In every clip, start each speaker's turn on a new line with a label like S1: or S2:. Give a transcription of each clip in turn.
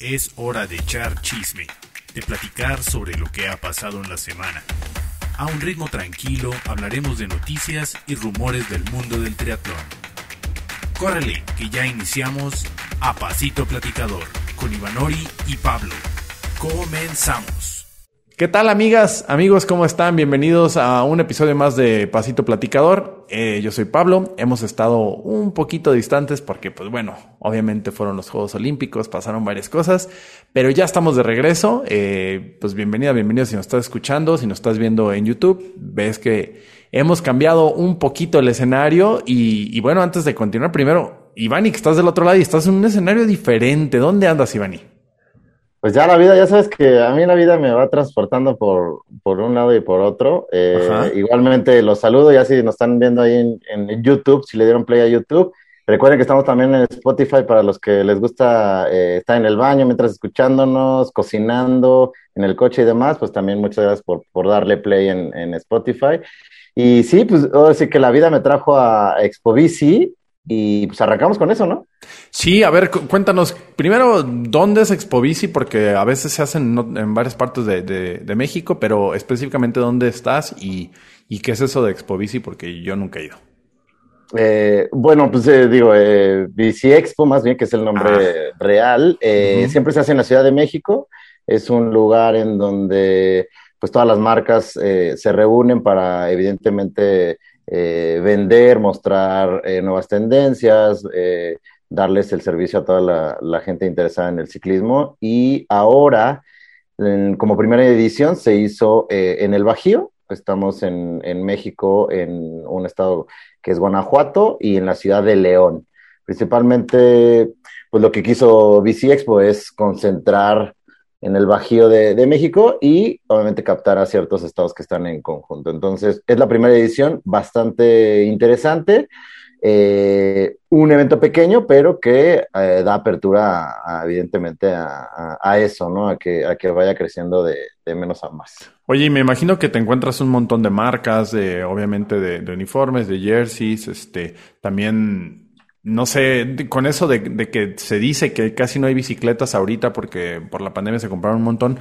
S1: Es hora de echar chisme, de platicar sobre lo que ha pasado en la semana. A un ritmo tranquilo hablaremos de noticias y rumores del mundo del triatlón. Córrele, que ya iniciamos a Pasito Platicador con Ivanori y Pablo. Comenzamos.
S2: ¿Qué tal amigas, amigos? ¿Cómo están? Bienvenidos a un episodio más de Pasito Platicador. Eh, yo soy Pablo. Hemos estado un poquito distantes porque, pues bueno, obviamente fueron los Juegos Olímpicos, pasaron varias cosas, pero ya estamos de regreso. Eh, pues bienvenida, bienvenido si nos estás escuchando, si nos estás viendo en YouTube. Ves que hemos cambiado un poquito el escenario y, y bueno, antes de continuar, primero, Ivani, que estás del otro lado y estás en un escenario diferente. ¿Dónde andas, Ivani?
S3: Pues ya la vida, ya sabes que a mí la vida me va transportando por, por un lado y por otro. Eh, igualmente los saludo, ya si nos están viendo ahí en, YouTube, si le dieron play a YouTube. Recuerden que estamos también en Spotify para los que les gusta eh, estar en el baño mientras escuchándonos, cocinando, en el coche y demás, pues también muchas gracias por, por darle play en, en Spotify. Y sí, pues ahora sí que la vida me trajo a Expo Bici y pues arrancamos con eso, ¿no?
S2: Sí, a ver, cuéntanos primero dónde es Expobici, porque a veces se hacen en varias partes de, de, México, pero específicamente dónde estás y, y, qué es eso de Expobici, porque yo nunca he ido.
S3: Eh, bueno, pues eh, digo, eh, Bici Expo, más bien que es el nombre ah. real, eh, siempre se hace en la Ciudad de México. Es un lugar en donde pues todas las marcas se reúnen para evidentemente eh, vender, mostrar eh, nuevas tendencias, eh, darles el servicio a toda la, gente interesada en el ciclismo. Y ahora, como primera edición, se hizo en el Bajío. Estamos en, en, México, en un estado que es Guanajuato y en la ciudad de León. Principalmente, pues lo que quiso Bici Expo es concentrar en el Bajío de, México y obviamente captar a ciertos estados que están en conjunto. Entonces, es la primera edición bastante interesante, eh, un evento pequeño, pero que eh, da apertura, evidentemente, a, eso, ¿no? A que, a que vaya creciendo de, menos a más.
S2: Oye, y me imagino que te encuentras un montón de marcas, de, obviamente, de, de uniformes, de jerseys, este, también no sé, con eso de, que se dice que casi no hay bicicletas ahorita porque por la pandemia se compraron un montón.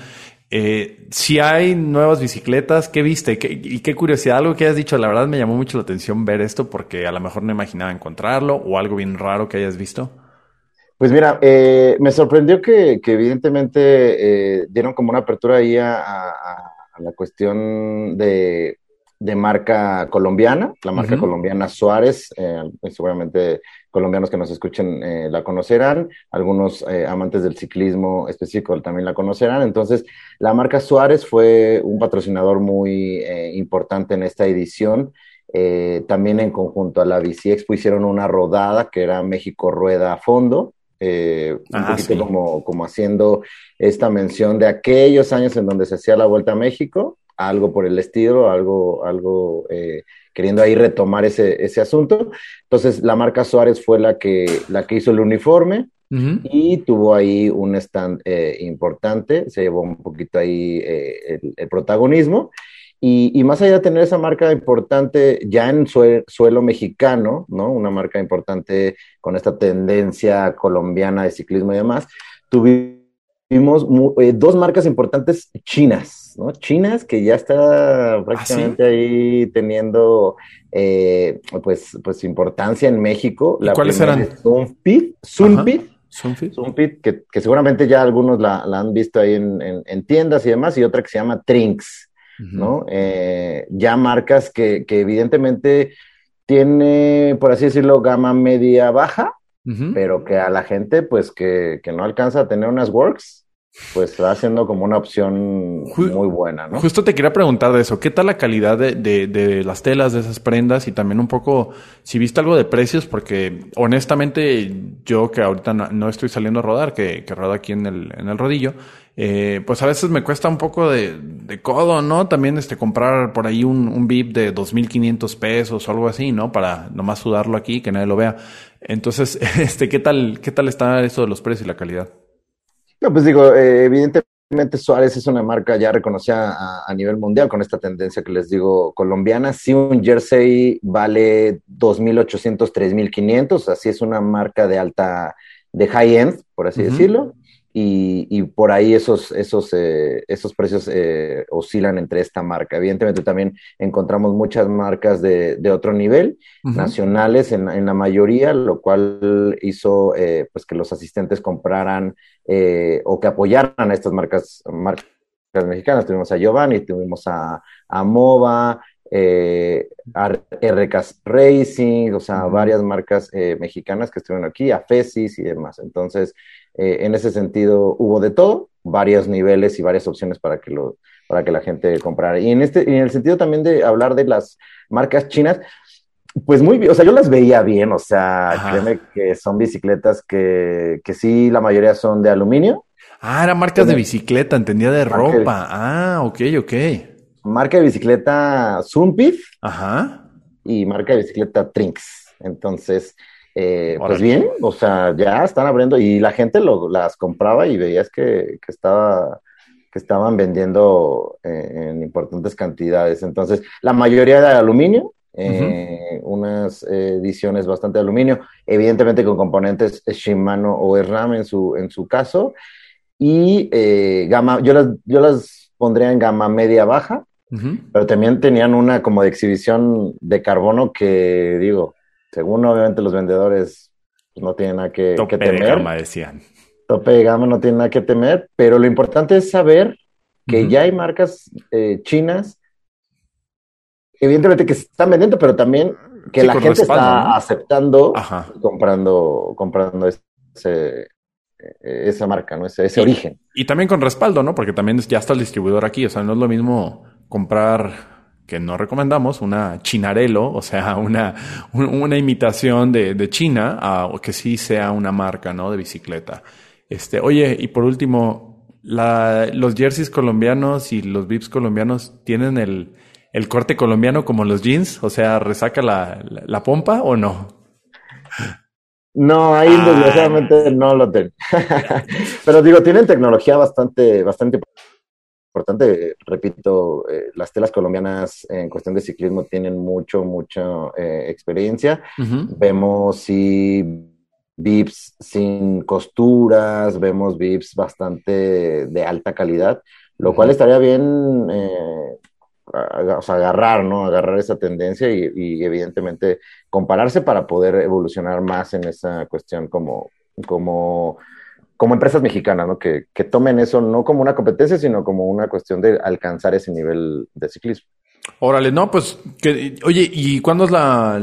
S2: Eh, si hay nuevas bicicletas, ¿qué viste? y qué curiosidad, algo que hayas dicho, la verdad me llamó mucho la atención ver esto porque a lo mejor no imaginaba encontrarlo o algo bien raro que hayas visto.
S3: Pues mira, eh, me sorprendió que, evidentemente eh, dieron como una apertura ahí a la cuestión de de marca colombiana, la marca colombiana Suárez, eh, seguramente colombianos que nos escuchen eh, la conocerán, algunos eh, amantes del ciclismo específico también la conocerán. Entonces, la marca Suárez fue un patrocinador muy importante en esta edición. también en conjunto a la Bici Expo hicieron una rodada que era México Rueda a Fondo, un ah, poquito como, como haciendo esta mención de aquellos años en donde se hacía la Vuelta a México algo por el estilo, algo, algo eh, queriendo ahí retomar ese, ese asunto. Entonces, la marca Suárez fue la que, la que hizo el uniforme y tuvo ahí un stand eh, importante, se llevó un poquito ahí eh, el, protagonismo. Y, más allá de tener esa marca importante ya en suelo mexicano, ¿no? Una marca importante con esta tendencia colombiana de ciclismo y demás, tuvimos dos marcas importantes chinas, ¿no? Chinas, que ya está ¿Ah, prácticamente ahí teniendo eh, pues, pues importancia en México.
S2: La ¿Cuáles eran?
S3: Sunfit, Sunfit, Sunfit, que, que, seguramente ya algunos la, han visto ahí en, en, tiendas y demás, y otra que se llama Trinks, ¿no? Eh, ya marcas que, que evidentemente tiene, por así decirlo, gama media baja, pero que a la gente, pues que, que, no alcanza a tener unas works, pues va siendo como una opción muy buena, ¿no?
S2: Justo te quería preguntar de eso. ¿Qué tal la calidad de, de, las telas, de esas prendas? Y también un poco, si viste algo de precios, porque honestamente yo que ahorita no, estoy saliendo a rodar, que, que rodo aquí en el, en el rodillo, eh, pues a veces me cuesta un poco de, de codo, ¿no? También este comprar por ahí un, un VIP de 2.500 pesos o algo así, ¿no? Para nomás sudarlo aquí, que nadie lo vea. Entonces, este, ¿qué tal, qué tal está eso de los precios y la calidad?
S3: No, pues digo, eh, evidentemente Suárez es una marca ya reconocida a, nivel mundial con esta tendencia que les digo colombiana. Si un jersey vale 2.800, 3.500, así es una marca de alta, de high end, por así decirlo. Y, por ahí esos, esos, eh, esos precios eh, oscilan entre esta marca. Evidentemente también encontramos muchas marcas de, de otro nivel, nacionales en, en, la mayoría, lo cual hizo eh, pues que los asistentes compraran o que apoyaran a estas marcas, marcas mexicanas. Tuvimos a Giovanni, tuvimos a, a MOVA, eh, RK Racing, o sea, varias marcas mexicanas que estuvieron aquí, a FESIS y demás. Entonces, eh, en ese sentido hubo de todo, varios niveles y varias opciones para que, lo, para que la gente comprara. Y en, este, en el sentido también de hablar de las marcas chinas, pues muy bien, o sea, yo las veía bien, o sea, créeme que son bicicletas que, que sí, la mayoría son de aluminio.
S2: Ah, eran marcas de bicicleta, entendía de ropa. ah, ok, ok.
S3: Marca de bicicleta Zumpif.
S2: Ajá.
S3: Y marca de bicicleta Trinks. Entonces, eh, pues bien, o sea, ya están abriendo y la gente lo, las compraba y veías que, que estaba que estaban vendiendo eh, en importantes cantidades. Entonces, la mayoría de aluminio, eh, unas ediciones bastante de aluminio, evidentemente con componentes Shimano o RAM en su, en su caso, y gama, yo las, yo las pondría en gama media baja, pero también tenían una como de exhibición de carbono que digo, según obviamente los vendedores pues, no tienen nada que,
S2: Tope
S3: temer.
S2: de gama, decían.
S3: Tope de gama no tiene nada que temer, pero lo importante es saber que ya hay marcas eh, chinas, evidentemente que se están vendiendo, pero también que la gente está aceptando comprando, comprando ese, esa marca, ¿no? Ese, ese origen.
S2: Y también con respaldo, ¿no? Porque también ya está el distribuidor aquí. O sea, no es lo mismo comprar que no recomendamos, una chinarelo, o sea, una, una imitación de, de China, o que sí sea una marca, ¿no? De bicicleta. Este, oye, y por último, la, los jerseys colombianos y los VIPs colombianos tienen el, el corte colombiano como los jeans, o sea, resaca la, la, pompa o no?
S3: No, ahí ah. desgraciadamente no lo tengo. Pero digo, tienen tecnología bastante, bastante importante. Repito, eh, las telas colombianas en cuestión de ciclismo tienen mucho, mucha eh, experiencia. Vemos si VIPs sin costuras, vemos VIPs bastante de alta calidad, lo cual estaría bien eh, agarrar, ¿no? Agarrar esa tendencia y, y, evidentemente compararse para poder evolucionar más en esa cuestión como, como como empresas mexicanas, ¿no? Que, que, tomen eso no como una competencia, sino como una cuestión de alcanzar ese nivel de ciclismo.
S2: Órale, no, pues, que, oye, ¿y cuándo es la,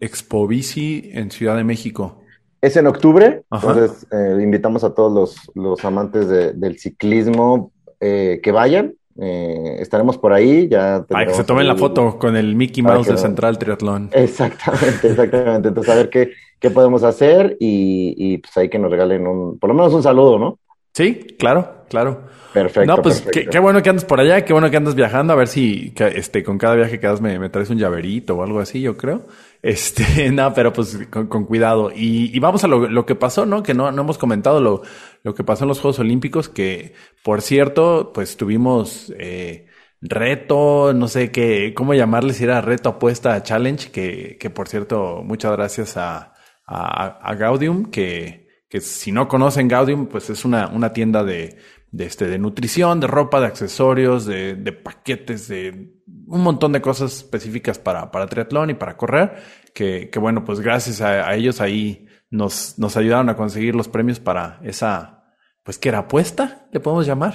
S2: Expo Bici en Ciudad de México?
S3: Es en octubre, entonces eh, invitamos a todos los, los amantes de, del ciclismo eh, que vayan. Eh, estaremos por ahí. Ya
S2: Para que se tomen la foto con el Mickey Mouse de Central Triatlón.
S3: Exactamente, exactamente. Entonces, a ver qué, qué podemos hacer y, y pues ahí que nos regalen un, por lo menos un saludo, ¿no?
S2: Sí, claro, claro.
S3: Perfecto.
S2: No, pues Qué, bueno que andas por allá, qué bueno que andas viajando, a ver si este, con cada viaje que das me, me traes un llaverito o algo así, yo creo. Este, no, pero pues con, cuidado. Y, y, vamos a lo, lo, que pasó, ¿no? Que no, no hemos comentado lo, lo que pasó en los Juegos Olímpicos, que por cierto, pues tuvimos eh, reto, no sé qué, cómo llamarle, si era reto apuesta challenge, que, que por cierto, muchas gracias a, a, Gaudium, que, que, si no conocen Gaudium, pues es una, una tienda de, de, este, de nutrición, de ropa, de accesorios, de, de paquetes, de un montón de cosas específicas para, para triatlón y para correr, que, que bueno, pues gracias a, ellos ahí nos, nos ayudaron a conseguir los premios para esa, pues que era apuesta, le podemos llamar.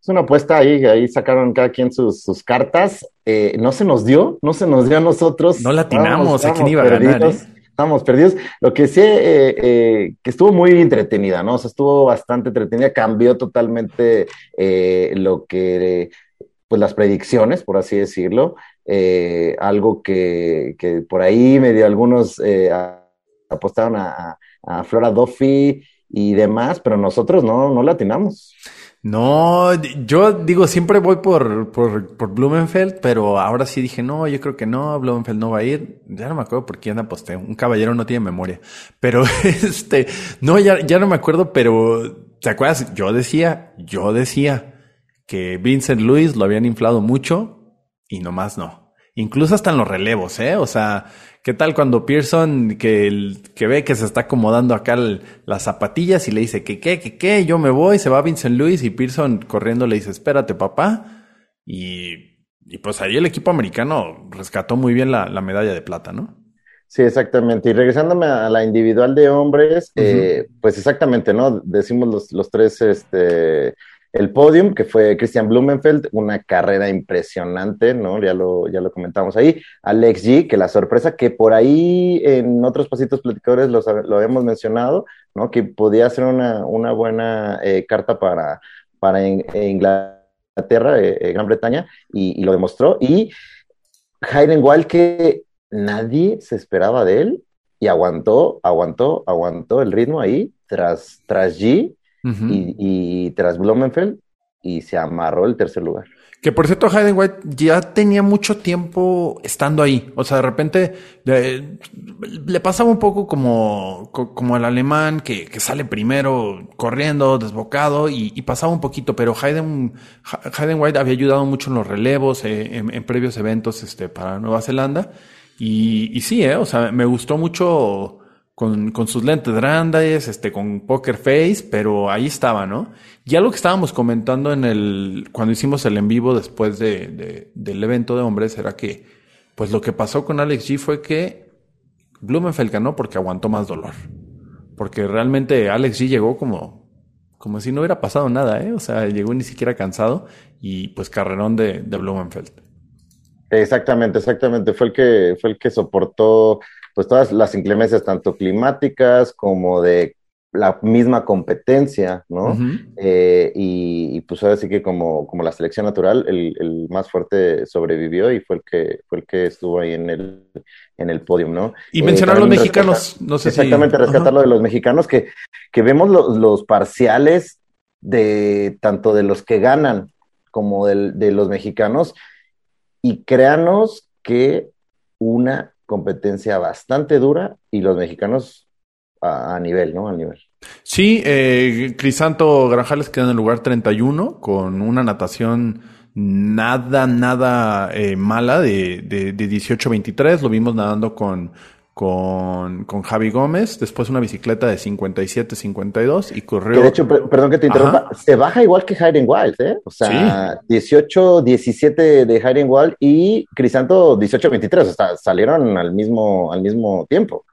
S3: Es una apuesta ahí, ahí sacaron cada quien sus, sus cartas. Eh, no se nos dio, no se nos dio a nosotros.
S2: No latinamos, ¿a quién iba a ganar? ¿eh?
S3: estamos perdidos. Lo que sí, eh, eh, que estuvo muy entretenida, ¿no? O sea, estuvo bastante entretenida, cambió totalmente eh, lo que, pues las predicciones, por así decirlo. Algo que, que, por ahí medio algunos apostaron a, a, Flora Duffy y demás, pero nosotros no, no latinamos.
S2: No, yo digo, siempre voy por, por, por, Blumenfeld, pero ahora sí dije, no, yo creo que no, Blumenfeld no va a ir. Ya no me acuerdo por quién aposté. Un caballero no tiene memoria. Pero este, no, ya, ya no me acuerdo, pero ¿te acuerdas? Yo decía, yo decía que Vincent Lewis lo habían inflado mucho y nomás no. incluso hasta en los relevos, ¿eh? O sea, ¿qué tal cuando Pearson, que, el, que ve que se está acomodando acá las zapatillas y le dice que qué, que qué, yo me voy, se va Vincent Luis y Pearson corriendo le dice, espérate papá. Y, y pues ahí el equipo americano rescató muy bien la, la medalla de plata, ¿no?
S3: Sí, exactamente. Y regresándome a la individual de hombres, eh, pues exactamente, ¿no? Decimos los, los tres, este, el podium, que fue Christian Blumenfeld, una carrera impresionante, ¿no? Ya lo, ya lo comentamos ahí. Alex G, que la sorpresa que por ahí en otros pasitos platicadores lo, habíamos mencionado, ¿no? Que podía ser una, una buena eh, carta para, para Inglaterra, eh, Gran Bretaña, y, lo demostró. Y Hayden Wild, que nadie se esperaba de él y aguantó, aguantó, aguantó el ritmo ahí tras, tras G y, tras Blumenfeld y se amarró el tercer lugar.
S2: Que por cierto, Hayden White ya tenía mucho tiempo estando ahí. O sea, de repente le pasaba un poco como, como el alemán que, que sale primero corriendo, desbocado y, pasaba un poquito. Pero Hayden, Hayden White había ayudado mucho en los relevos, eh, en, en, previos eventos este, para Nueva Zelanda. Y, y sí, ¿eh? o sea, me gustó mucho con, con sus lentes grandes, este, con poker face, pero ahí estaba, ¿no? Ya lo que estábamos comentando en el, cuando hicimos el en vivo después de, de, del evento de hombres era que, pues lo que pasó con Alex G fue que Blumenfeld ganó porque aguantó más dolor. Porque realmente Alex G llegó como, como si no hubiera pasado nada, ¿eh? O sea, llegó ni siquiera cansado y pues carrerón de, de Blumenfeld.
S3: Exactamente, exactamente. Fue el que, fue el que soportó pues todas las inclemencias, tanto climáticas como de la misma competencia, ¿no? Eh, y, pues ahora sí que como, como la selección natural, el, el, más fuerte sobrevivió y fue el que, fue el que estuvo ahí en el, en el podio, ¿no?
S2: Y mencionar a los mexicanos, no sé
S3: Exactamente, rescatar lo de los mexicanos, que, que vemos los, los parciales de tanto de los que ganan como de, de los mexicanos, y créanos que una competencia bastante dura y los mexicanos a, nivel, ¿no? A nivel.
S2: Sí, eh, Crisanto Granjales queda en el lugar 31 con una natación nada, nada eh, mala de, de, de 18-23. Lo vimos nadando con con, con Javi Gómez, después una bicicleta de 57-52 y corrió.
S3: de hecho, perdón que te interrumpa, se baja igual que Hayden Wild, ¿eh? O sea, 18-17 de Hayden Wild y Crisanto 18-23, o sea, salieron al mismo, al mismo tiempo.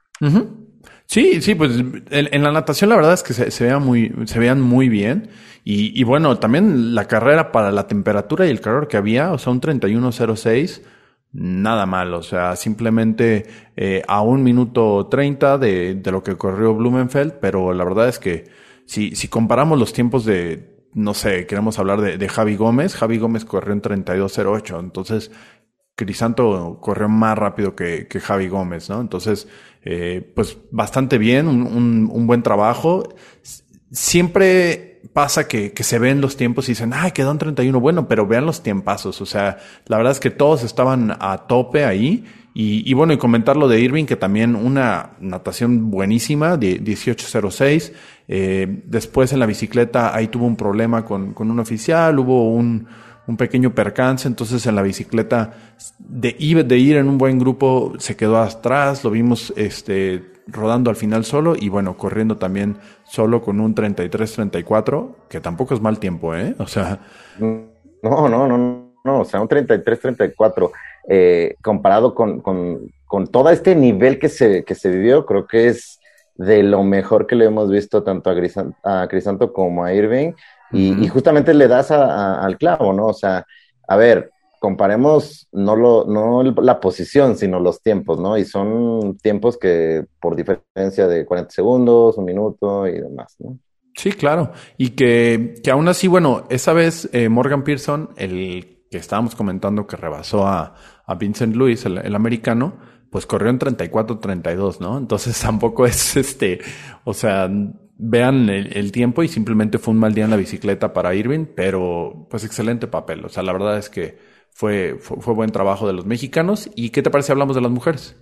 S2: Sí, sí, pues en, la natación la verdad es que se, se, vean muy, se vean muy bien. Y, y bueno, también la carrera para la temperatura y el calor que había, o sea, un 31-06 nada mal, o sea, simplemente eh, a un minuto treinta de, de, lo que corrió Blumenfeld, pero la verdad es que si, si comparamos los tiempos de, no sé, queremos hablar de, de Javi Gómez, Javi Gómez corrió en 32.08, entonces Crisanto corrió más rápido que, que Javi Gómez, ¿no? Entonces, eh, pues bastante bien, un, un, un buen trabajo. Siempre pasa que, que, se ven los tiempos y dicen, ay, quedó en 31. Bueno, pero vean los tiempazos. O sea, la verdad es que todos estaban a tope ahí. Y, y bueno, y comentar lo de Irving, que también una natación buenísima, de 1806. Eh, después en la bicicleta ahí tuvo un problema con, con un oficial, hubo un, un pequeño percance, entonces en la bicicleta de, de ir en un buen grupo se quedó atrás, lo vimos este rodando al final solo y bueno, corriendo también solo con un 33-34, que tampoco es mal tiempo, ¿eh? O sea...
S3: No, no, no, no, o sea, un 33-34, eh, comparado con, con, con, todo este nivel que se, que se vivió, creo que es de lo mejor que le hemos visto tanto a, Grisanto, a Crisanto como a Irving, y, uh -huh. y justamente le das a, a, al clavo, ¿no? O sea, a ver, comparemos no, lo, no la posición, sino los tiempos, ¿no? Y son tiempos que por diferencia de 40 segundos, un minuto y demás, ¿no?
S2: Sí, claro. Y que, que aún así, bueno, esa vez eh, Morgan Pearson, el que estábamos comentando que rebasó a, a Vincent Lewis, el, el americano, pues corrió en 34-32, ¿no? Entonces tampoco es este, o sea, vean el, el, tiempo y simplemente fue un mal día en la bicicleta para Irving, pero pues excelente papel. O sea, la verdad es que fue, fue, fue, buen trabajo de los mexicanos. ¿Y qué te parece hablamos de las mujeres?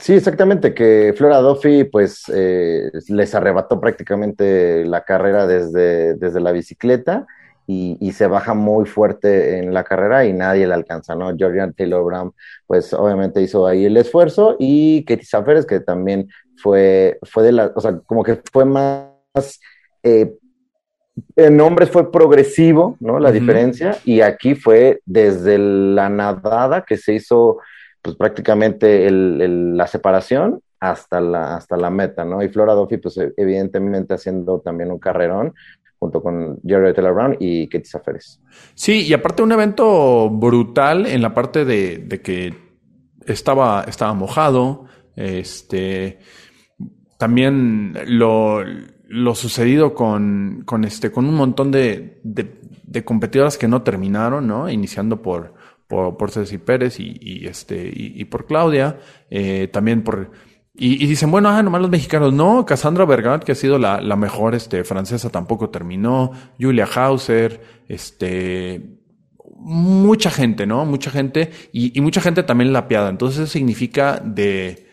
S3: Sí, exactamente, que Flora Duffy pues eh, les arrebató prácticamente la carrera desde, desde la bicicleta y, se baja muy fuerte en la carrera y nadie le alcanza, ¿no? Georgian Taylor Brown, pues obviamente hizo ahí el esfuerzo y Katie Safares, que también fue, fue de la, o sea, como que fue más, eh, en hombres fue progresivo, ¿no? La diferencia, y aquí fue desde la nadada que se hizo, pues prácticamente la separación hasta la, hasta la meta, ¿no? Y Flora Duffy, pues evidentemente haciendo también un carrerón, junto con Jerry Taylor Brown y Katie Safaris.
S2: Sí, y aparte un evento brutal en la parte de, que estaba, estaba mojado, este, también lo, lo sucedido con, con, este, con un montón de, de, competidoras que no terminaron, ¿no? Iniciando por, por, por Ceci Pérez y, este, y, por Claudia, eh, también por y, dicen, bueno, ah, nomás los mexicanos. No, Cassandra Bergat, que ha sido la, la mejor este, francesa, tampoco terminó. Julia Hauser, este, mucha gente, ¿no? Mucha gente y, y, mucha gente también la piada. Entonces eso significa de,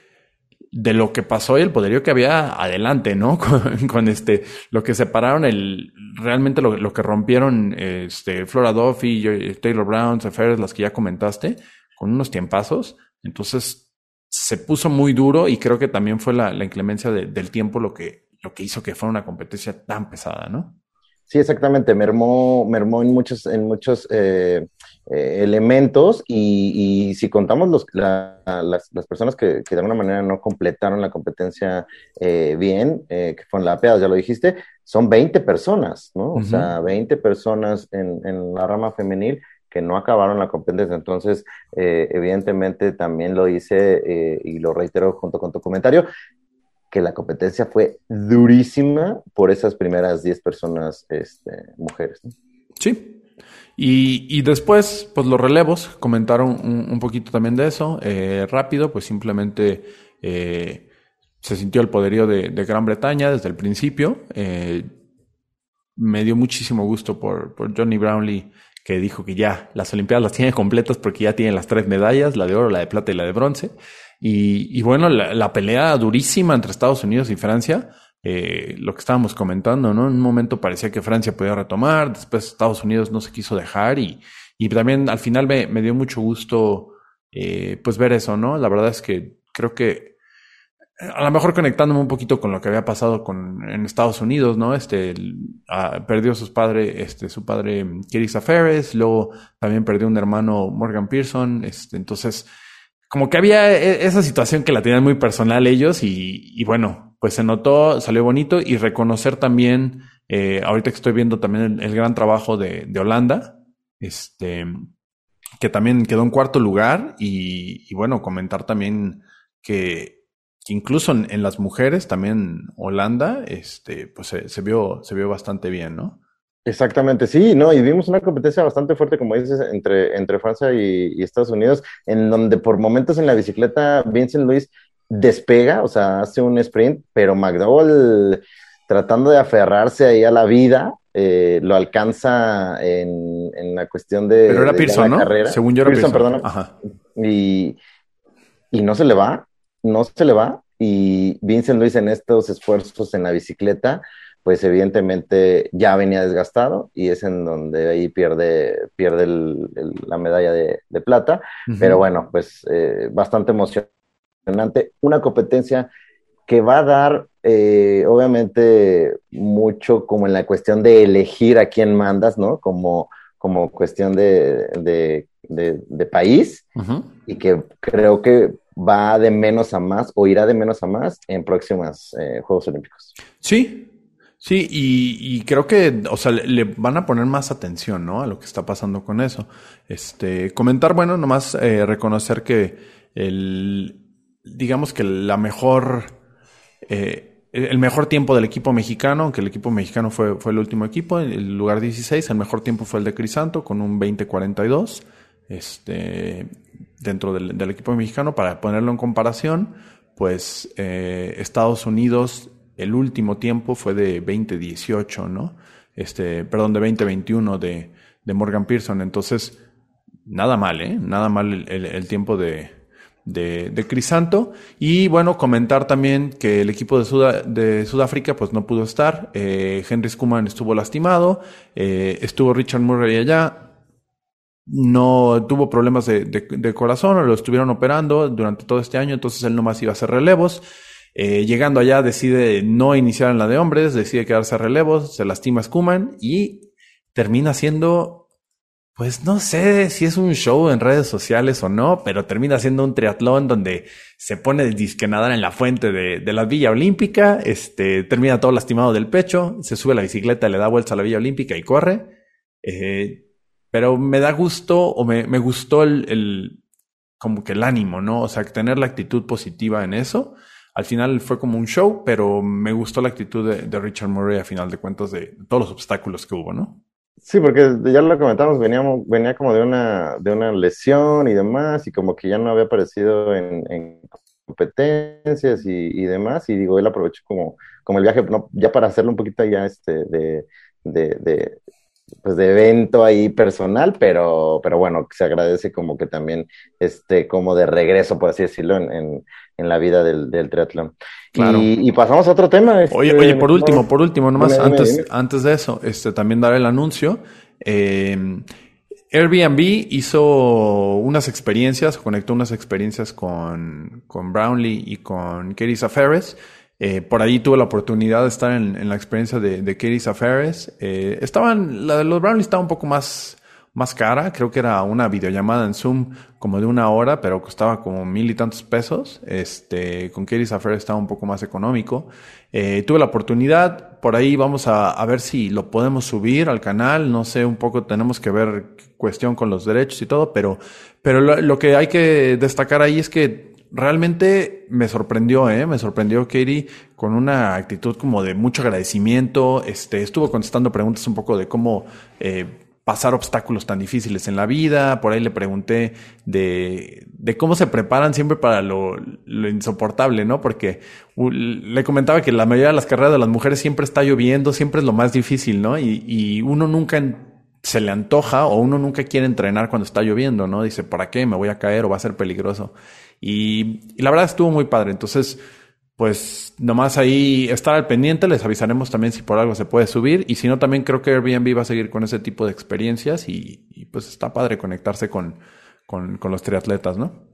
S2: de lo que pasó y el poderío que había adelante, ¿no? Con, este, lo que separaron el, realmente lo, lo que rompieron, este, Flora Duffy, Taylor Brown, Seferes, las que ya comentaste, con unos tiempazos. Entonces, se puso muy duro y creo que también fue la, inclemencia del tiempo lo que, lo que hizo que fuera una competencia tan pesada, ¿no?
S3: Sí, exactamente, mermó, mermó en muchos, en muchos eh, eh, elementos y, si contamos los, las, personas que, de alguna manera no completaron la competencia eh, bien, que fueron la ya lo dijiste, son 20 personas, ¿no? O sea, 20 personas en, en la rama femenil que no acabaron la competencia. Entonces, eh, evidentemente también lo hice eh, y lo reitero junto con tu comentario, que la competencia fue durísima por esas primeras 10 personas este, mujeres.
S2: Sí. Y, después, pues los relevos comentaron un, poquito también de eso. Eh, rápido, pues simplemente se sintió el poderío de, Gran Bretaña desde el principio. me dio muchísimo gusto por, por Johnny Brownlee que dijo que ya las Olimpiadas las tiene completas porque ya tienen las tres medallas, la de oro, la de plata y la de bronce. Y, bueno, la, pelea durísima entre Estados Unidos y Francia, eh, lo que estábamos comentando, ¿no? En un momento parecía que Francia podía retomar, después Estados Unidos no se quiso dejar y, y también al final me, me dio mucho gusto eh, pues ver eso, ¿no? La verdad es que creo que a lo mejor conectándome un poquito con lo que había pasado con, en Estados Unidos, ¿no? Este, ah, perdió sus padre, este, su padre Kirisa Ferris, luego también perdió un hermano Morgan Pearson, este, entonces, como que había e, esa situación que la tenían muy personal ellos y, y bueno, pues se notó, salió bonito y reconocer también, eh, ahorita que estoy viendo también el, gran trabajo de, de, Holanda, este, que también quedó en cuarto lugar y, y bueno, comentar también que incluso en, las mujeres, también Holanda, este, pues se, vio, se vio bastante bien, ¿no?
S3: Exactamente, sí, ¿no? Y vimos una competencia bastante fuerte, como dices, entre, entre Francia y, Estados Unidos, en donde por momentos en la bicicleta Vincent Luis despega, o sea, hace un sprint, pero McDowell tratando de aferrarse ahí a la vida, eh, lo alcanza en, la cuestión de...
S2: Pero era Pearson, ¿no? Carrera. Según yo era Pearson.
S3: Perdón. Y, y no se le va, no se le va y Vincent Luis en estos esfuerzos en la bicicleta, pues evidentemente ya venía desgastado y es en donde ahí pierde, pierde la medalla de, plata. Pero bueno, pues eh, bastante emocionante. Una competencia que va a dar, eh, obviamente, mucho como en la cuestión de elegir a quién mandas, ¿no? Como, como cuestión de, país y que creo que va de menos a más o irá de menos a más en próximos eh, Juegos Olímpicos.
S2: Sí, sí, y, creo que, o sea, le, van a poner más atención, ¿no? A lo que está pasando con eso. Este, comentar, bueno, nomás eh, reconocer que el, digamos que la mejor, eh, el mejor tiempo del equipo mexicano, aunque el equipo mexicano fue, fue el último equipo, el lugar 16, el mejor tiempo fue el de Crisanto con un 20-42. Este, dentro del, equipo mexicano, para ponerlo en comparación, pues eh, Estados Unidos el último tiempo fue de 2018, ¿no? Este, perdón, de 2021 de, de Morgan Pearson. Entonces, nada mal, ¿eh? Nada mal el, tiempo de, de, Crisanto. Y bueno, comentar también que el equipo de, de Sudáfrica pues no pudo estar. Eh, Henry Schumann estuvo lastimado. Eh, estuvo Richard Murray allá. No tuvo problemas de, de, corazón, lo estuvieron operando durante todo este año, entonces él nomás iba a hacer relevos. Eh, llegando allá decide no iniciar en la de hombres, decide quedarse a relevos, se lastima Schumann y termina siendo pues no sé si es un show en redes sociales o no, pero termina siendo un triatlón donde se pone el disque nadar en la fuente de, la Villa Olímpica, este, termina todo lastimado del pecho, se sube la bicicleta, le da vuelta a la Villa Olímpica y corre. Eh, pero me da gusto o me, me gustó el, el, como que el ánimo, ¿no? O sea, tener la actitud positiva en eso. Al final fue como un show, pero me gustó la actitud de, de Richard Murray a final de cuentas de todos los obstáculos que hubo, ¿no?
S3: Sí, porque ya lo comentamos, veníamos, venía como de una, de una lesión y demás, y como que ya no había aparecido en, competencias y, demás, y digo, él aprovechó como, como el viaje, ya para hacerlo un poquito ya este de, de, pues de evento ahí personal, pero, pero bueno, se agradece como que también este, como de regreso, por así decirlo, en, en, la vida del, del triatlón. Y, pasamos a otro tema.
S2: Este, oye, oye, por último, por último, nomás antes, antes de eso, este, también dar el anuncio. Eh, Airbnb hizo unas experiencias, conectó unas experiencias con, con Brownlee y con Katie Safares. Eh, por ahí tuve la oportunidad de estar en, la experiencia de, de Katie. Eh, estaban, la de los Brownlee estaba un poco más, más cara. Creo que era una videollamada en Zoom como de una hora, pero costaba como mil y tantos pesos. Este, con Katie Safaris estaba un poco más económico. Eh, tuve la oportunidad, por ahí vamos a, a, ver si lo podemos subir al canal. No sé, un poco tenemos que ver cuestión con los derechos y todo, pero, pero lo que hay que destacar ahí es que realmente me sorprendió, ¿eh? Me sorprendió Katie con una actitud como de mucho agradecimiento. Este, estuvo contestando preguntas un poco de cómo, eh, pasar obstáculos tan difíciles en la vida. Por ahí le pregunté de, de cómo se preparan siempre para lo, lo, insoportable, ¿no? Porque le comentaba que la mayoría de las carreras de las mujeres siempre está lloviendo, siempre es lo más difícil, ¿no? Y, y uno nunca se le antoja o uno nunca quiere entrenar cuando está lloviendo, ¿no? Dice, ¿para qué? ¿Me voy a caer o va a ser peligroso? Y, y la verdad estuvo muy padre. Entonces, pues nomás ahí estar al pendiente, les avisaremos también si por algo se puede subir y si no también creo que Airbnb va a seguir con ese tipo de experiencias y, pues está padre conectarse con, con, los triatletas, ¿no?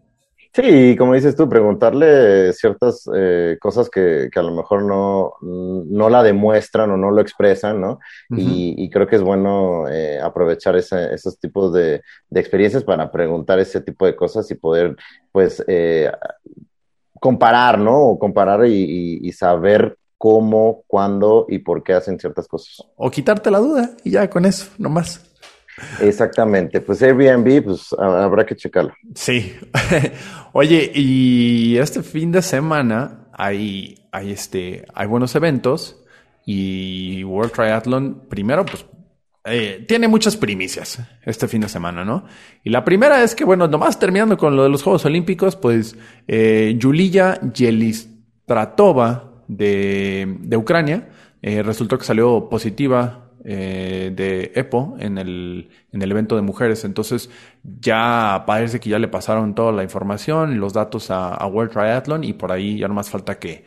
S3: Sí, como dices tú, preguntarle ciertas eh, cosas que, que, a lo mejor no, no la demuestran o no lo expresan, ¿no? y, creo que es bueno eh, aprovechar ese, esos tipos de, de, experiencias para preguntar ese tipo de cosas y poder, pues, eh, comparar, ¿no? O comparar y, saber cómo, cuándo y por qué hacen ciertas cosas.
S2: O quitarte la duda y ya con eso, nomás.
S3: Exactamente, pues Airbnb, pues habrá que checarlo.
S2: Sí. Oye, y este fin de semana hay, hay, este, hay buenos eventos y World Triathlon, primero, pues eh, tiene muchas primicias este fin de semana, ¿no? Y la primera es que, bueno, nomás terminando con lo de los Juegos Olímpicos, pues eh, Yulia Yelistratova de, de Ucrania eh, resultó que salió positiva eh, de EPO en el, en el evento de mujeres. Entonces ya parece que ya le pasaron toda la información y los datos a, World Triathlon y por ahí ya no más falta que,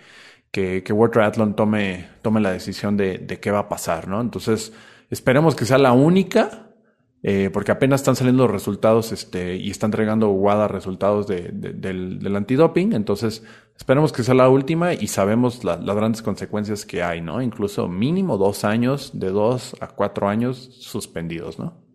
S2: que, que World Triathlon tome, tome la decisión de, de qué va a pasar, ¿no? Entonces Esperemos que sea la única, eh, porque apenas están saliendo los resultados este, y está entregando WADA resultados de, del, del, antidoping. Entonces, esperemos que sea la última y sabemos las grandes consecuencias que hay, ¿no? Incluso mínimo dos años, de dos a cuatro años suspendidos, ¿no?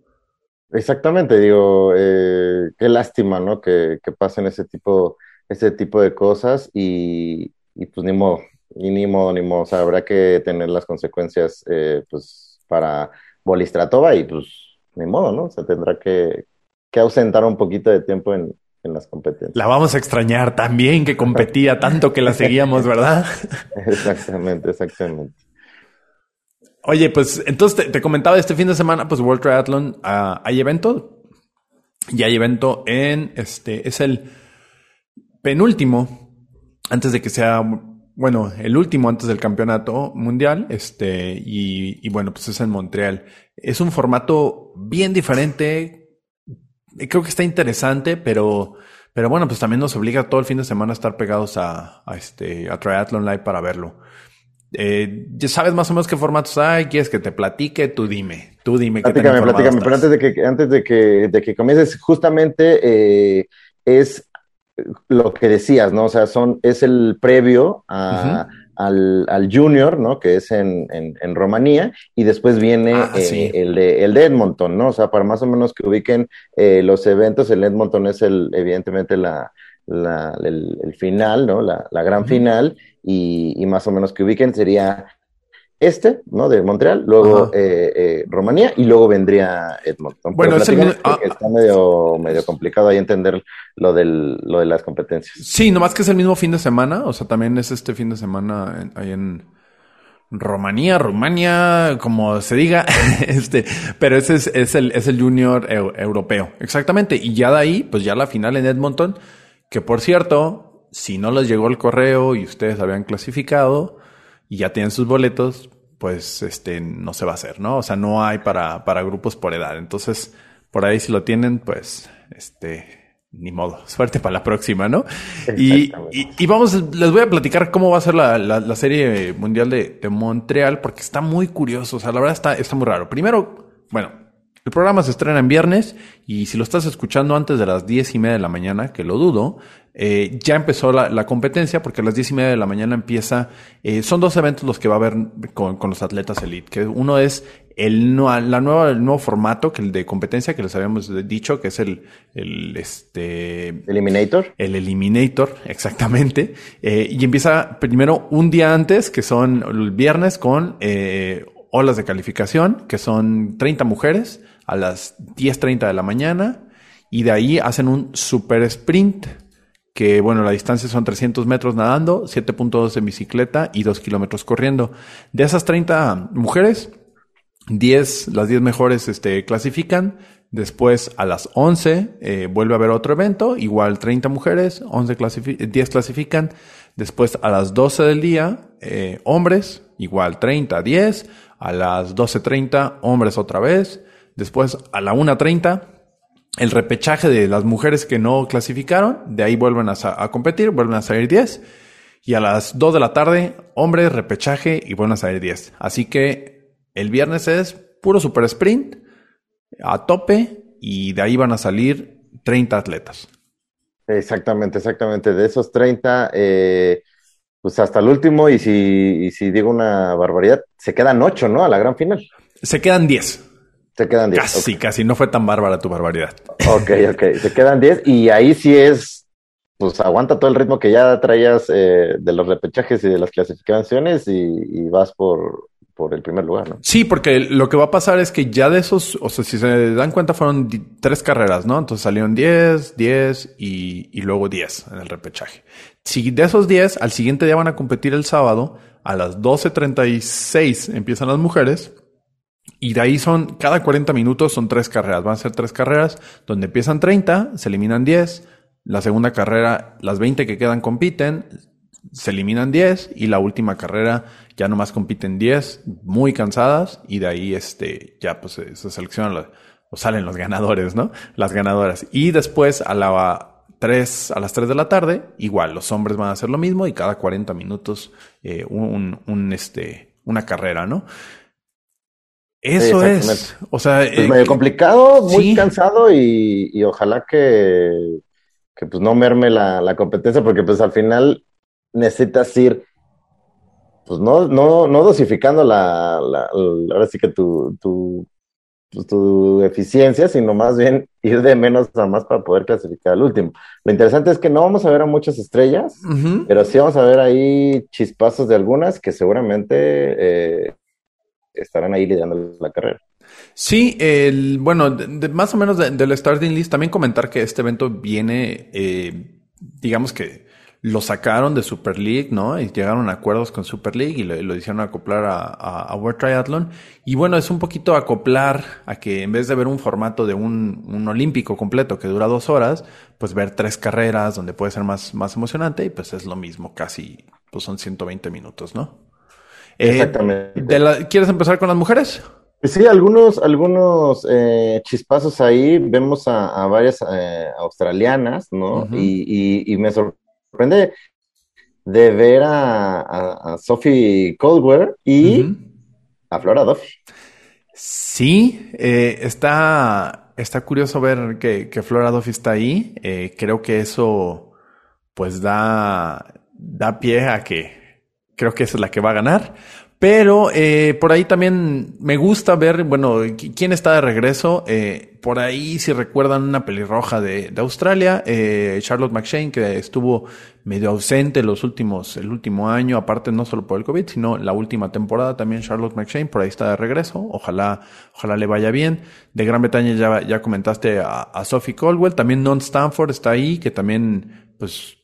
S3: Exactamente, digo, eh, qué lástima, ¿no? Que, que, pasen ese tipo, ese tipo de cosas y, y pues ni modo, y ni modo, ni modo, o sea, habrá que tener las consecuencias, eh, pues para Bolistratova y pues ni modo, ¿no? Se tendrá que, que ausentar un poquito de tiempo en, en las competencias.
S2: La vamos a extrañar también, que competía tanto que la seguíamos, ¿verdad?
S3: exactamente, exactamente.
S2: Oye, pues entonces te, comentaba este fin de semana, pues World Triathlon, uh, hay evento, y hay evento en, este, es el penúltimo, antes de que sea bueno, el último antes del campeonato mundial, este, y, y, bueno, pues es en Montreal. Es un formato bien diferente. Creo que está interesante, pero, Pero bueno, pues también nos obliga todo el fin de semana a estar pegados a, a este, a Triathlon Live para verlo. Eh, ya sabes más o menos qué formatos hay, quieres que te platique, tú dime, tú dime.
S3: Platícame, platícame, pero antes de que, antes de que, de que comiences, justamente eh, es lo que decías, ¿no? O sea, son, es el previo a, al, al, Junior, ¿no? Que es en, en, en Rumanía, y después viene ah, eh, sí. el, de, el de Edmonton, ¿no? O sea, para más o menos que ubiquen eh, los eventos, el Edmonton es el, evidentemente la, la el, el, final, ¿no? La, la gran uh -huh. final, y, y, más o menos que ubiquen sería este, ¿no? De Montreal, luego eh, eh, Rumanía y luego vendría Edmonton.
S2: Bueno, es el,
S3: ah, está medio, medio complicado ahí entender lo, del, lo de las competencias.
S2: Sí, nomás que es el mismo fin de semana, o sea, también es este fin de semana en, ahí en Rumanía, Rumania, como se diga, este, pero ese es, es, el, es el junior eu, europeo, exactamente. Y ya de ahí, pues ya la final en Edmonton, que por cierto, si no les llegó el correo y ustedes habían clasificado, y ya tienen sus boletos, pues este no se va a hacer, ¿no? O sea, no hay para, para grupos por edad. Entonces, por ahí si lo tienen, pues este ni modo, suerte para la próxima, ¿no? Y, y, y, vamos, les voy a platicar cómo va a ser la, la, la serie mundial de, de, Montreal, porque está muy curioso, o sea, la verdad está, está muy raro. Primero, bueno, el programa se estrena en viernes y si lo estás escuchando antes de las diez y media de la mañana, que lo dudo, eh, ya empezó la, la, competencia porque a las diez y media de la mañana empieza, eh, son dos eventos los que va a haber con, con los atletas elite, que uno es el, la nueva, el nuevo formato que el de competencia que les habíamos dicho, que es el, el este...
S3: Eliminator.
S2: El Eliminator, exactamente. Eh, y empieza primero un día antes, que son el viernes con eh, olas de calificación, que son 30 mujeres a las 10.30 de la mañana. Y de ahí hacen un super sprint que bueno, la distancia son 300 metros nadando, 7.2 en bicicleta y 2 kilómetros corriendo. De esas 30 mujeres, 10, las 10 mejores este, clasifican. Después a las 11 eh, vuelve a haber otro evento, igual 30 mujeres, 11 clasific 10 clasifican. Después a las 12 del día, eh, hombres, igual 30, 10. A las 12.30, hombres otra vez. Después a la 1.30, el repechaje de las mujeres que no clasificaron, de ahí vuelven a, a, competir, vuelven a salir 10. Y a las 2 de la tarde, hombres, repechaje y vuelven a salir 10. Así que el viernes es puro super sprint, a tope, y de ahí van a salir 30 atletas.
S3: Exactamente, exactamente. De esos 30, eh, pues hasta el último, y si, y si digo una barbaridad, se quedan 8, ¿no? A la gran final.
S2: Se quedan 10.
S3: Se quedan 10.
S2: Casi, okay. casi. No fue tan bárbara tu barbaridad.
S3: Ok, ok. Se quedan 10 y ahí sí es, pues aguanta todo el ritmo que ya traías eh, de los repechajes y de las clasificaciones y, y, vas por, por el primer lugar, ¿no?
S2: Sí, porque lo que va a pasar es que ya de esos, o sea, si se dan cuenta, fueron tres carreras, ¿no? Entonces salieron 10, 10 y, y luego 10 en el repechaje. Si de esos 10, al siguiente día van a competir el sábado, a las 12.36 empiezan las mujeres y de ahí son, cada 40 minutos son tres carreras. Van a ser tres carreras donde empiezan 30, se eliminan 10. La segunda carrera, las 20 que quedan compiten, se eliminan 10. Y la última carrera ya nomás compiten 10, muy cansadas. Y de ahí este, ya pues se seleccionan o salen los ganadores, ¿no? Las ganadoras. Y después a la 3, a las 3 de la tarde, igual, los hombres van a hacer lo mismo y cada 40 minutos eh, un, un, este, una carrera, ¿no? Eso sí, es. O sea,
S3: es pues medio complicado, muy sí. cansado y, y, ojalá que, que pues no merme la, la, competencia porque pues al final necesitas ir pues no, no, no dosificando la, la, la ahora sí que tu, tu, pues, tu eficiencia, sino más bien ir de menos a más para poder clasificar al último. Lo interesante es que no vamos a ver a muchas estrellas, uh -huh. pero sí vamos a ver ahí chispazos de algunas que seguramente eh, estarán ahí liderando la carrera.
S2: Sí, el, bueno, de, de, más o menos de, del starting list, también comentar que este evento viene, eh, digamos que lo sacaron de Super League, ¿no? Y llegaron a acuerdos con Super League y lo, lo hicieron acoplar a, a, a, World Triathlon. Y bueno, es un poquito acoplar a que en vez de ver un formato de un, un olímpico completo que dura dos horas, pues ver tres carreras donde puede ser más, más emocionante y pues es lo mismo, casi, pues son 120 minutos, ¿no?
S3: Exactamente.
S2: Eh, de la, ¿Quieres empezar con las mujeres?
S3: Sí, algunos, algunos eh, chispazos ahí. Vemos a, varias eh, australianas, ¿no? y, me sorprende de ver a, Sophie Coldwell y a Flora Duffy.
S2: Sí, eh, está, está curioso ver que, que Flora Duffy está ahí. creo que eso pues da, da pie a que creo que es la que va a ganar. Pero eh, por ahí también me gusta ver, bueno, quién está de regreso. Eh, por ahí, si recuerdan una pelirroja de, de Australia, eh, Charlotte McShane, que estuvo medio ausente los últimos, el último año, aparte no solo por el COVID, sino la última temporada también Charlotte McShane, por ahí está de regreso. Ojalá, ojalá le vaya bien. De Gran Bretaña ya, ya comentaste a, a Sophie Caldwell, también Non Stanford está ahí, que también, pues,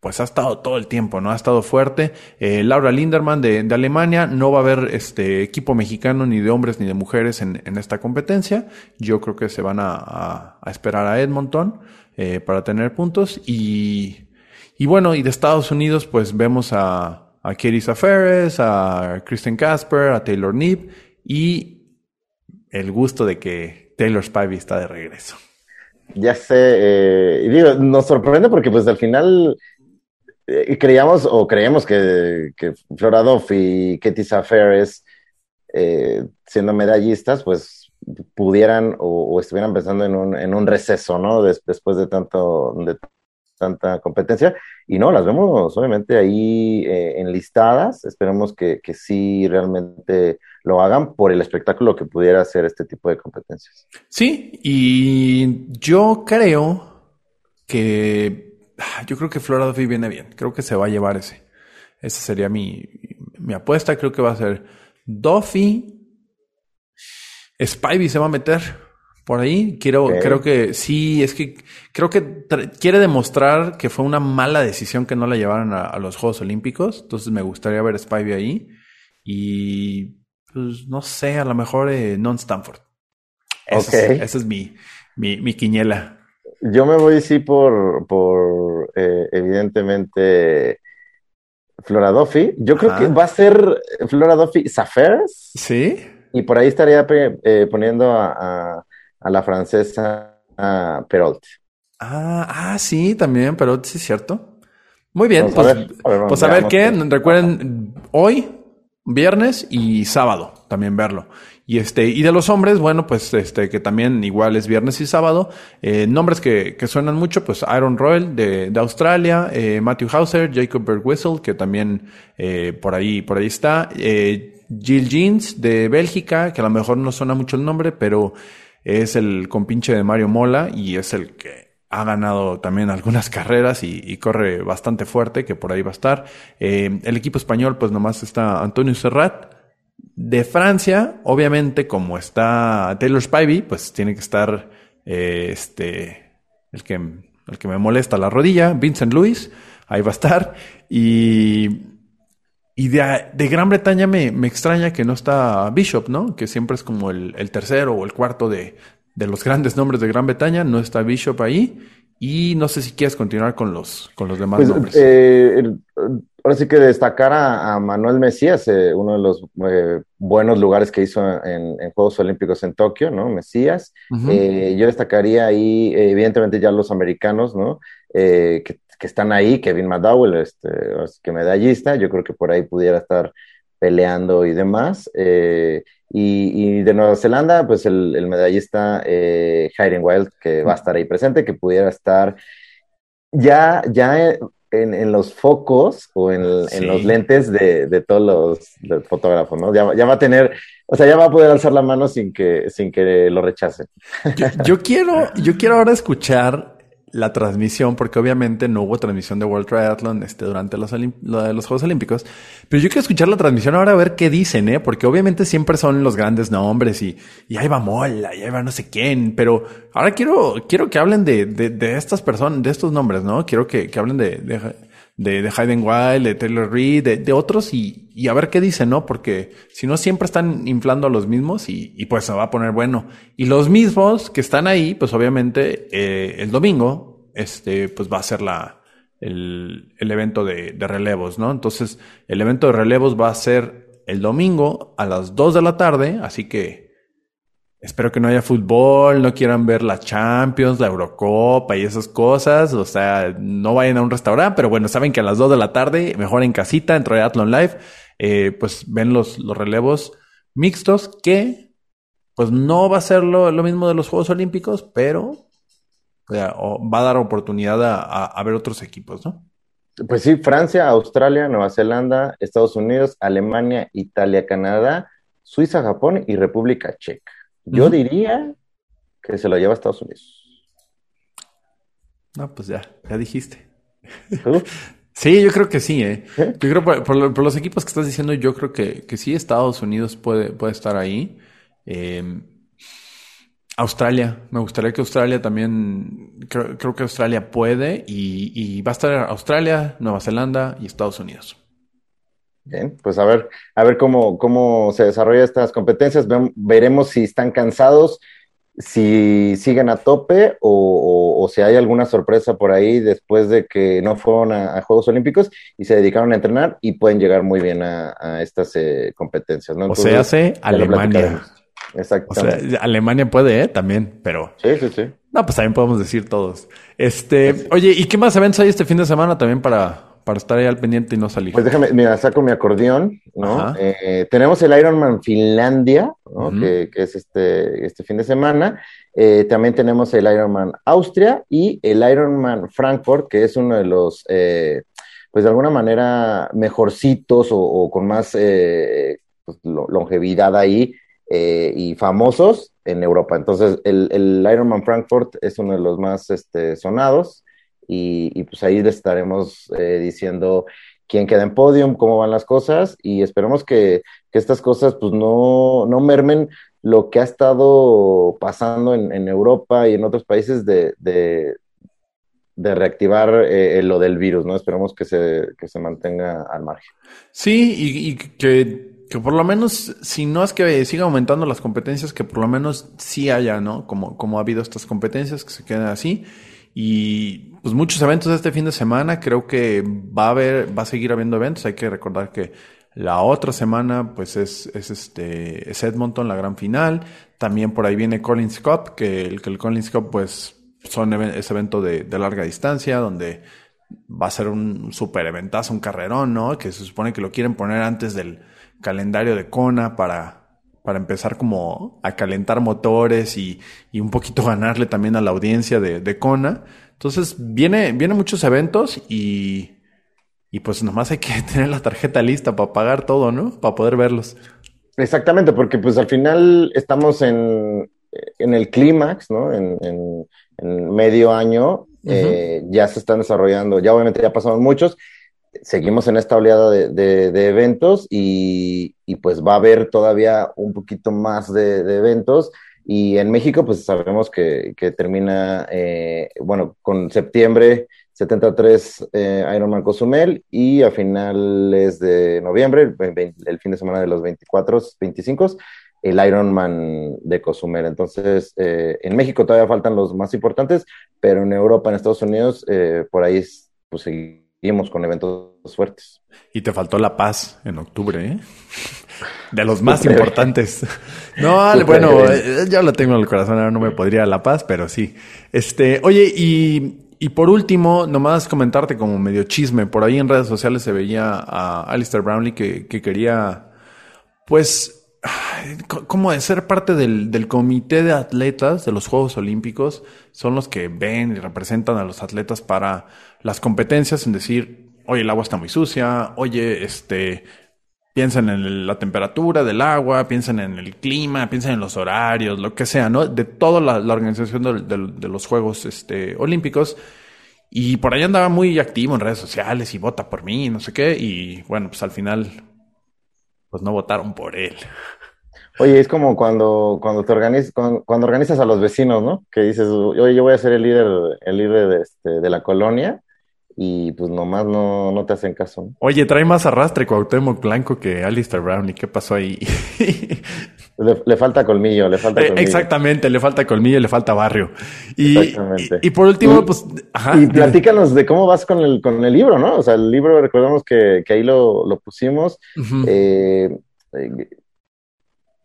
S2: pues ha estado todo el tiempo, ¿no? Ha estado fuerte. Eh, Laura Linderman de, de, Alemania, no va a haber este equipo mexicano ni de hombres ni de mujeres en, esta competencia. Yo creo que se van a, esperar a Edmonton eh, para tener puntos. Y, y bueno, y de Estados Unidos, pues vemos a, a Katie a Kristen Casper, a Taylor Nip y el gusto de que Taylor Spivey está de regreso.
S3: Ya sé, eh, digo, nos sorprende porque pues al final eh, creíamos o creemos que, que Flora y Katie Safares, eh, siendo medallistas, pues pudieran o, estuvieran pensando en un, en un receso, ¿no? después de tanto de tanta competencia. Y no, las vemos obviamente ahí eh, enlistadas. Esperemos que, que sí realmente lo hagan por el espectáculo que pudiera ser este tipo de competencias.
S2: Sí, y yo creo que yo creo que Flora Duffy viene bien. Creo que se va a llevar ese. Esa sería mi, mi apuesta. Creo que va a ser Duffy. Spivey se va a meter por ahí. Quiero, creo que sí, es que creo que quiere demostrar que fue una mala decisión que no la llevaran a, los Juegos Olímpicos. Entonces me gustaría ver Spivey ahí. Y pues no sé, a lo mejor eh, non Stanford. Esa, es, es mi, mi, mi quiniela.
S3: Yo me voy, sí, por, por eh, evidentemente, Flora Duffy. Yo creo que va a ser Flora Duffy Saffers.
S2: Sí.
S3: Y por ahí estaría eh, poniendo a, a, la francesa Perrault.
S2: Ah, ah, sí, también, Perrault, sí, es cierto. Muy bien, pues, a ver, pues a ver qué. Recuerden, hoy, viernes y sábado, también verlo. Y este, y de los hombres, bueno, pues este, que también igual es viernes y sábado, eh, nombres que, que suenan mucho, pues Aaron Royal de, de Australia, eh, Matthew Hauser, Jacob Bergwissel, que también eh, por ahí, por ahí está, eh, Jill Jeans de Bélgica, que a lo mejor no suena mucho el nombre, pero es el compinche de Mario Mola y es el que ha ganado también algunas carreras y, y, corre bastante fuerte, que por ahí va a estar. Eh, el equipo español, pues nomás está Antonio Serrat, de Francia, obviamente, como está Taylor Spivey, pues tiene que estar eh, este, el que, el que me molesta la rodilla, Vincent Louis, ahí va a estar. Y, y de, de Gran Bretaña me, me, extraña que no está Bishop, ¿no? Que siempre es como el, el tercero o el cuarto de, de, los grandes nombres de Gran Bretaña, no está Bishop ahí. Y no sé si quieres continuar con los, con los demás pues, nombres.
S3: Eh, ahora sí que destacar a, Manuel Mesías, eh, uno de los eh, buenos lugares que hizo en, Juegos Olímpicos en Tokio, ¿no? Mesías. Eh, yo destacaría ahí, evidentemente, ya los americanos, ¿no? Que, que, están ahí, Kevin McDowell, este, que medallista, yo creo que por ahí pudiera estar peleando y demás. Y, de Nueva Zelanda, pues el, el medallista eh, Hayden Wild, que va a estar ahí presente, que pudiera estar ya, ya en, los focos o en, los lentes de, todos los, fotógrafos, ¿no? Ya, va a tener, o sea, ya va a poder alzar la mano sin que, sin que lo rechacen.
S2: Yo, quiero, yo quiero ahora escuchar la transmisión, porque obviamente no hubo transmisión de World Triathlon este, durante los, los Juegos Olímpicos, pero yo quiero escuchar la transmisión ahora a ver qué dicen, ¿eh? Porque obviamente siempre son los grandes nombres y, y ahí va Mola, y ahí va no sé quién, pero ahora quiero, quiero que hablen de, de, de estas personas, de estos nombres, ¿no? Quiero que, que hablen de, de, de, de Hayden Wild, de Taylor Reed, de, de otros y, y, a ver qué dicen, ¿no? Porque si no siempre están inflando a los mismos y, y, pues se va a poner bueno. Y los mismos que están ahí, pues obviamente eh, el domingo, este, pues va a ser la, el, el evento de, de, relevos, ¿no? Entonces, el evento de relevos va a ser el domingo a las 2 de la tarde, así que espero que no haya fútbol, no quieran ver la Champions, la Eurocopa y esas cosas, o sea, no vayan a un restaurante, pero bueno, saben que a las 2 de la tarde, mejor en casita, dentro de Athlon Live, eh, pues ven los, los relevos mixtos que pues no va a ser lo, mismo de los Juegos Olímpicos, pero va a dar oportunidad a, ver otros equipos, ¿no?
S3: Pues sí, Francia, Australia, Nueva Zelanda, Estados Unidos, Alemania, Italia, Canadá, Suiza, Japón y República Checa. Yo diría que se lo lleva a Estados Unidos.
S2: No, pues ya, ya dijiste. Sí, yo creo que sí, ¿eh? ¿eh? Yo creo por, por, los equipos que estás diciendo, yo creo que, que sí, Estados Unidos puede, puede estar ahí. Eh, Australia, me gustaría que Australia también, creo, que Australia puede y, va a estar Australia, Nueva Zelanda y Estados Unidos.
S3: Bien, pues a ver, a ver cómo, cómo se desarrollan estas competencias, veremos si están cansados, si siguen a tope o, si hay alguna sorpresa por ahí después de que no fueron a, Juegos Olímpicos y se dedicaron a entrenar y pueden llegar muy bien a, estas eh, competencias.
S2: ¿no? o sea, hace Alemania. Exacto. O sea, Alemania puede, ¿eh? También, pero.
S3: Sí, sí, sí.
S2: No, pues también podemos decir todos. Este, oye, ¿y qué más eventos hay este fin de semana también para, para estar ahí al pendiente y no salir?
S3: Pues déjame, mira, saco mi acordeón, ¿no? Eh, tenemos el Ironman Finlandia, ¿no? que, es este, este fin de semana. Eh, también tenemos el Ironman Austria y el Ironman Frankfurt, que es uno de los, eh, pues de alguna manera, mejorcitos o, con más pues, longevidad ahí eh, y famosos en Europa. Entonces, el, el, Ironman Frankfurt es uno de los más este, sonados y, pues ahí les estaremos eh, diciendo quién queda en podium, cómo van las cosas y esperemos que, estas cosas pues no, no, mermen lo que ha estado pasando en, Europa y en otros países de, de, reactivar eh, lo del virus, ¿no? Esperemos que se, que se mantenga al margen.
S2: Sí, y que que por lo menos, si no es que siga aumentando las competencias, que por lo menos sí haya, ¿no? Como, como ha habido estas competencias, que se queden así. Y pues muchos eventos este fin de semana, creo que va a haber, va a seguir habiendo eventos. Hay que recordar que la otra semana, pues es, es este, es Edmonton, la gran final. También por ahí viene Collins Cup, que el, que el Collins Cup, pues, son ese evento de, de larga distancia, donde va a ser un super eventazo, un carrerón, ¿no? Que se supone que lo quieren poner antes del, calendario de Kona para, para empezar como a calentar motores y, y un poquito ganarle también a la audiencia de, de Kona. Entonces viene, vienen muchos eventos y, y pues nomás hay que tener la tarjeta lista para pagar todo, ¿no? Para poder verlos.
S3: Exactamente, porque pues al final estamos en, en el clímax, ¿no? En, en, medio año, eh, ya se están desarrollando, ya obviamente ya pasaron muchos, seguimos en esta oleada de, eventos y, pues va a haber todavía un poquito más de, eventos. Y en México, pues sabemos que, termina, eh, bueno, con septiembre 73 eh, Ironman Cozumel y a finales de noviembre, el, fin de semana de los 24, 25, el Ironman de Cozumel. Entonces, eh, en México todavía faltan los más importantes, pero en Europa, en Estados Unidos, por ahí pues seguimos seguimos con eventos fuertes.
S2: Y te faltó La Paz en octubre, ¿eh? De los más importantes. No, bueno, eh, ya lo tengo en el corazón, ahora no me podría La Paz, pero sí. Este, oye, y, y por último, nomás comentarte como medio chisme, por ahí en redes sociales se veía a Alistair Brownlee que, que quería, pues, como de ser parte del, del, comité de atletas de los Juegos Olímpicos, son los que ven y representan a los atletas para las competencias en decir, oye, el agua está muy sucia, oye, este, piensen en la temperatura del agua, piensen en el clima, piensen en los horarios, lo que sea, ¿no? De toda la, organización de, los Juegos este, Olímpicos. Y por ahí andaba muy activo en redes sociales y vota por mí, no sé qué. Y bueno, pues al final pues no votaron por él.
S3: Oye, es como cuando, cuando te organizas, cuando, organizas a los vecinos, ¿no? Que dices, oye, yo voy a ser el líder, el líder de, este, de la colonia, y pues nomás no, no te hacen caso.
S2: Oye, trae más arrastre Cuauhtémoc Blanco que Alistair Brown, ¿y qué pasó ahí?
S3: le, falta colmillo, le falta
S2: eh, colmillo. exactamente, le falta colmillo, le falta barrio. Y, Exactamente. Y, por último, pues...
S3: Ajá, y platícanos de cómo vas con el, con el libro, ¿no? O sea, el libro, recordamos que, que ahí lo, lo pusimos. eh, Eh,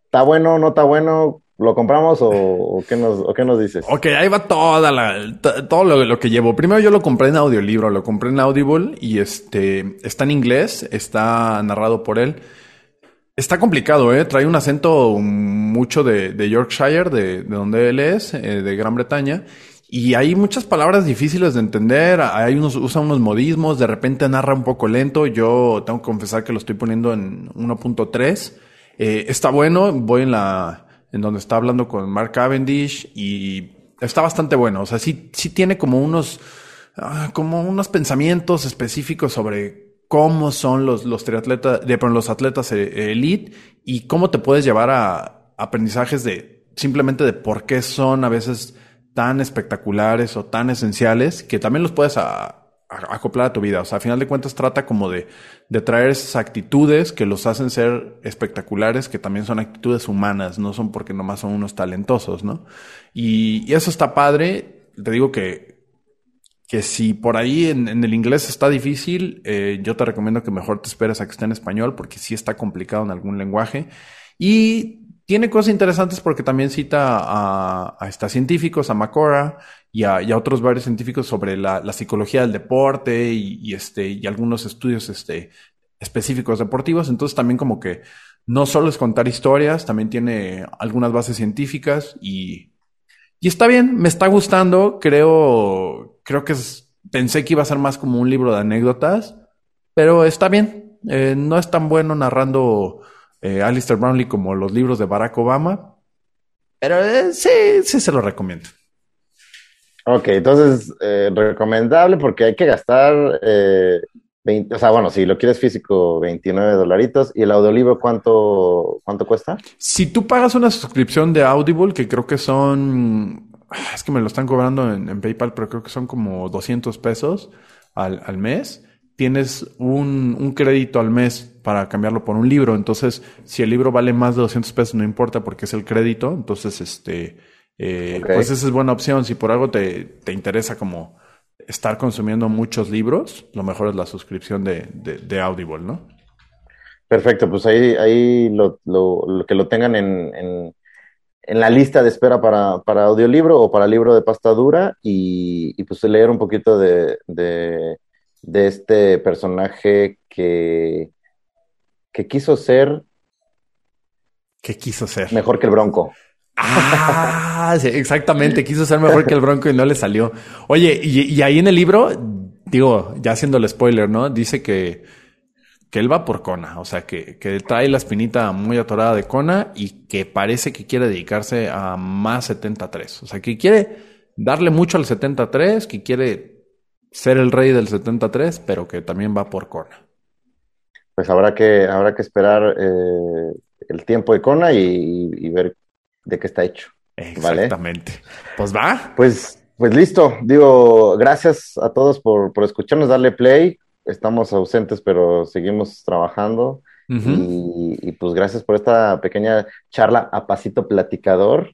S3: ¿Está bueno, no está bueno? ¿Lo compramos o, qué, nos, o qué nos dices?
S2: Ok, ahí va toda la, todo lo, que llevo. Primero yo lo compré en audiolibro, lo compré en Audible y este está en inglés, está narrado por él. Está complicado, ¿eh? Trae un acento mucho de, de Yorkshire, de, de donde él es, eh, de Gran Bretaña. Y hay muchas palabras difíciles de entender. Hay unos, usa unos modismos, de repente narra un poco lento. Yo tengo que confesar que lo estoy poniendo en 1.3. Eh, está bueno, voy en la, en donde está hablando con Mark Cavendish y está bastante bueno. O sea, sí, sí tiene como unos, ah, como unos pensamientos específicos sobre cómo son los, los triatletas, de, los atletas eh, elite y cómo te puedes llevar a aprendizajes de simplemente de por qué son a veces tan espectaculares o tan esenciales que también los puedes a- a- acoplar a tu vida. O sea, a final de cuentas trata como de, de traer esas actitudes que los hacen ser espectaculares, que también son actitudes humanas, no son porque nomás son unos talentosos, ¿no? Y, y eso está padre. Te digo que, que si por ahí en, en el inglés está difícil, eh, yo te recomiendo que mejor te esperes a que esté en español porque sí está complicado en algún lenguaje. Y tiene cosas interesantes porque también cita a, a científicos, a Macora y a, y a otros varios científicos sobre la, la psicología del deporte y, y este, y algunos estudios este, específicos deportivos. Entonces también como que no solo es contar historias, también tiene algunas bases científicas y, y está bien, me está gustando. Creo, creo que es, pensé que iba a ser más como un libro de anécdotas, pero está bien. Eh, no es tan bueno narrando eh, Alistair Brownlee como los libros de Barack Obama, pero eh, sí, sí se lo recomiendo.
S3: Ok, entonces, eh, recomendable porque hay que gastar, eh, 20, o sea, bueno, si lo quieres físico, 29 dolaritos. ¿Y el audiolibro cuánto, cuánto cuesta?
S2: Si tú pagas una suscripción de Audible, que creo que son, es que me lo están cobrando en, en PayPal, pero creo que son como 200 pesos al, al mes, tienes un, un crédito al mes para cambiarlo por un libro. Entonces, si el libro vale más de 200 pesos, no importa porque es el crédito. Entonces, este, eh, pues esa es buena opción. Si por algo te, te interesa como estar consumiendo muchos libros, lo mejor es la suscripción de, de, de Audible, ¿no?
S3: Perfecto, pues ahí, ahí lo, lo- lo que lo tengan en, en, en la lista de espera para, para audiolibro o para libro de pasta dura y, y pues leer un poquito de, de, de este personaje que, que quiso ser
S2: ¿Qué quiso ser?
S3: mejor que el Bronco.
S2: Ah, sí, exactamente. Quiso ser mejor que el Bronco y no le salió. Oye, y, y ahí en el libro, digo, ya haciendo el spoiler, ¿no? Dice que, que él va por Kona, o sea, que, que trae la espinita muy atorada de Kona y que parece que quiere dedicarse a más 73. O sea, que quiere darle mucho al 73, que quiere ser el rey del 73, pero que también va por Kona.
S3: Pues habrá que, habrá que esperar eh, el tiempo de Kona y, y ver de qué está hecho. Vale.
S2: Exactamente. Pues va.
S3: Pues, pues listo. Digo, gracias a todos por, por escucharnos, darle play. Estamos ausentes, pero seguimos trabajando. Y, y, pues gracias por esta pequeña charla a pasito platicador.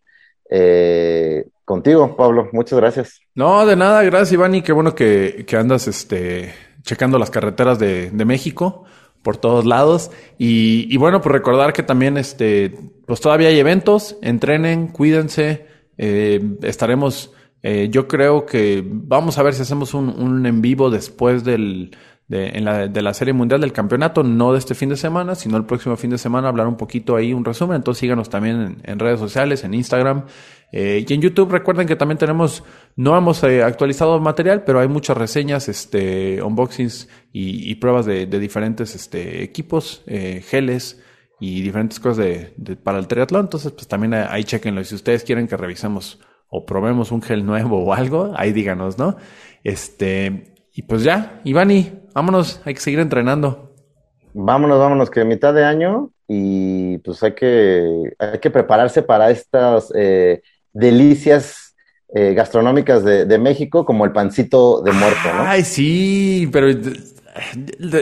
S3: Eh, contigo, Pablo. Muchas gracias.
S2: No, de nada, gracias Ivani, qué bueno que, que andas este, checando las carreteras de, de México por todos lados. Y, y bueno, pues recordar que también este, pues todavía hay eventos, entrenen, cuídense, eh, estaremos, eh, yo creo que vamos a ver si hacemos un, un en vivo después del, de, en la, de la Serie Mundial del Campeonato, no de este fin de semana, sino el próximo fin de semana, hablar un poquito ahí, un resumen. Entonces síganos también en, redes sociales, en Instagram eh, y en YouTube. Recuerden que también tenemos, no hemos eh, actualizado material, pero hay muchas reseñas, este, unboxings y, y pruebas de, de diferentes este, equipos, eh, geles y diferentes cosas de, de- para el triatlón. Entonces, pues también ahí ahí chequenlo. Si ustedes quieren que revisemos o probemos un gel nuevo o algo, ahí díganos, ¿no? Este, y pues ya, Ivani, vámonos, hay que seguir entrenando.
S3: Vámonos, vámonos, que mitad de año y pues hay que, hay que prepararse para estas eh, delicias eh, gastronómicas de, de México, como el pancito de muerto, ¿no?
S2: Ay, sí, pero eh,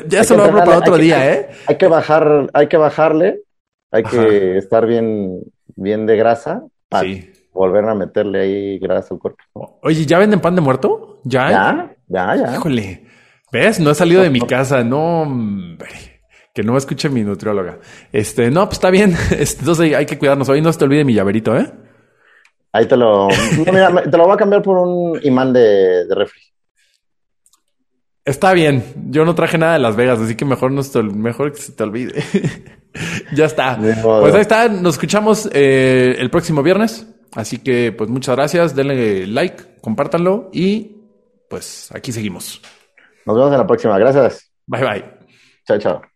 S2: ya se lo hablo para otro
S3: que-
S2: día,
S3: hay-
S2: ¿eh?
S3: Hay que bajar, hay que bajarle, hay
S2: Ajá.
S3: que estar bien, bien de grasa para
S2: Sí.
S3: volver a meterle ahí grasa al cuerpo.
S2: Oye, ¿ya venden pan de muerto? ¿Ya?
S3: Ya, ya, ya.
S2: Híjole. ¿Ves? No he salido de mi casa. No, hombre. Que no me escuche mi nutrióloga. Este, no, pues está bien. Entonces hay que cuidarnos. Hoy no se te olvide mi llaverito, ¿eh?
S3: Ahí te lo. mira, te lo voy a cambiar por un imán de, de refri.
S2: Está bien. Yo no traje nada de Las Vegas, así que mejor, no se, mejor que se te olvide. ya está. Pues ahí está. Nos escuchamos eh, el próximo viernes. Así que, pues muchas gracias. Denle like, compártanlo y pues aquí seguimos.
S3: Nos vemos en la próxima. Gracias.
S2: Bye bye.
S3: Chao, chao.